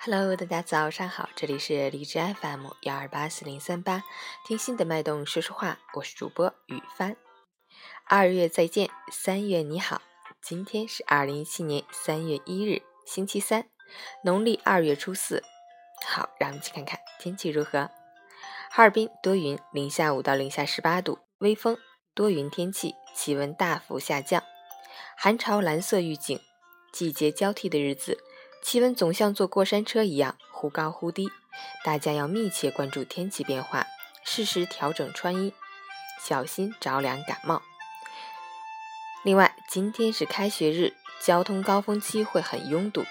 Hello，大家早上好，这里是荔枝 FM 幺二八四零三八，听心的脉动说说话，我是主播雨帆。二月再见，三月你好，今天是二零一七年三月一日，星期三，农历二月初四。好，让我们去看看天气如何。哈尔滨多云，零下五到零下十八度，微风，多云天气，气温大幅下降。寒潮蓝色预警，季节交替的日子。气温总像坐过山车一样忽高忽低，大家要密切关注天气变化，适时调整穿衣，小心着凉感冒。另外，今天是开学日，交通高峰期会很拥堵，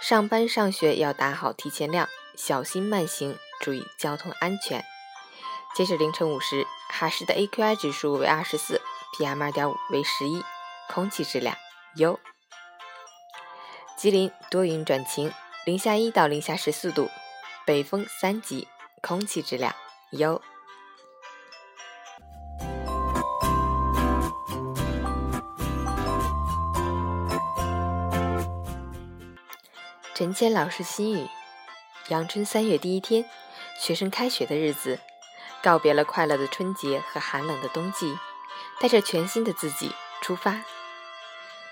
上班上学要打好提前量，小心慢行，注意交通安全。截止凌晨五时，哈市的 AQI 指数为二十四，PM 二点五为十一，空气质量优。吉林多云转晴，零下一到零下十四度，北风三级，空气质量优。陈谦老师心语：阳春三月第一天，学生开学的日子，告别了快乐的春节和寒冷的冬季，带着全新的自己出发，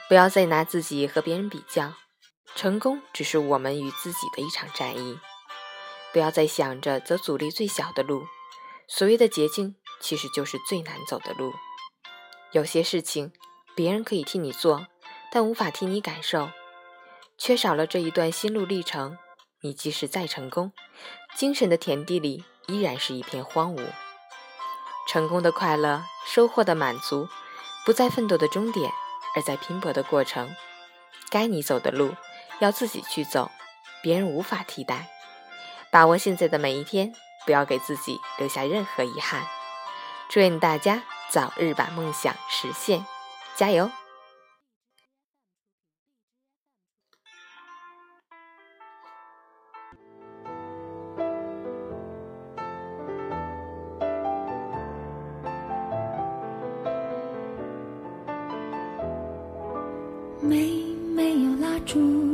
不要再拿自己和别人比较。成功只是我们与自己的一场战役，不要再想着走阻力最小的路。所谓的捷径，其实就是最难走的路。有些事情，别人可以替你做，但无法替你感受。缺少了这一段心路历程，你即使再成功，精神的田地里依然是一片荒芜。成功的快乐，收获的满足，不在奋斗的终点，而在拼搏的过程。该你走的路。要自己去走，别人无法替代。把握现在的每一天，不要给自己留下任何遗憾。祝愿大家早日把梦想实现，加油！没没有蜡烛。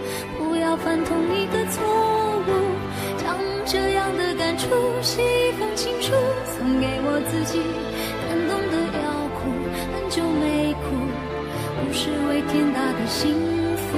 犯同一个错误，将这样的感触写一封情书，送给我自己。感动的要哭，很久没哭，不失为天大的幸福，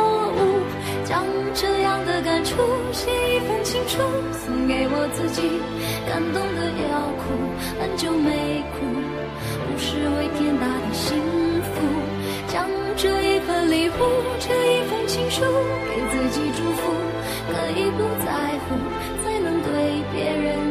写一封情书，送给我自己。感动的要哭，很久没哭，不是为天大的幸福。将这一份礼物，这一封情书，给自己祝福，可以不在乎，才能对别人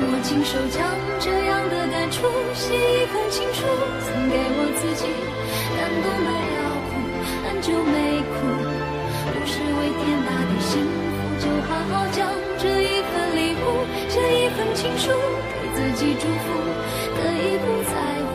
我亲手将这样的感触，写一封情书，送给我自己。感动的要哭。很久没哭，不是为天大的幸福，就好好将这一份礼物，这一封情书，给自己祝福。可以不在乎，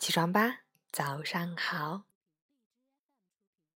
起床吧，早上好。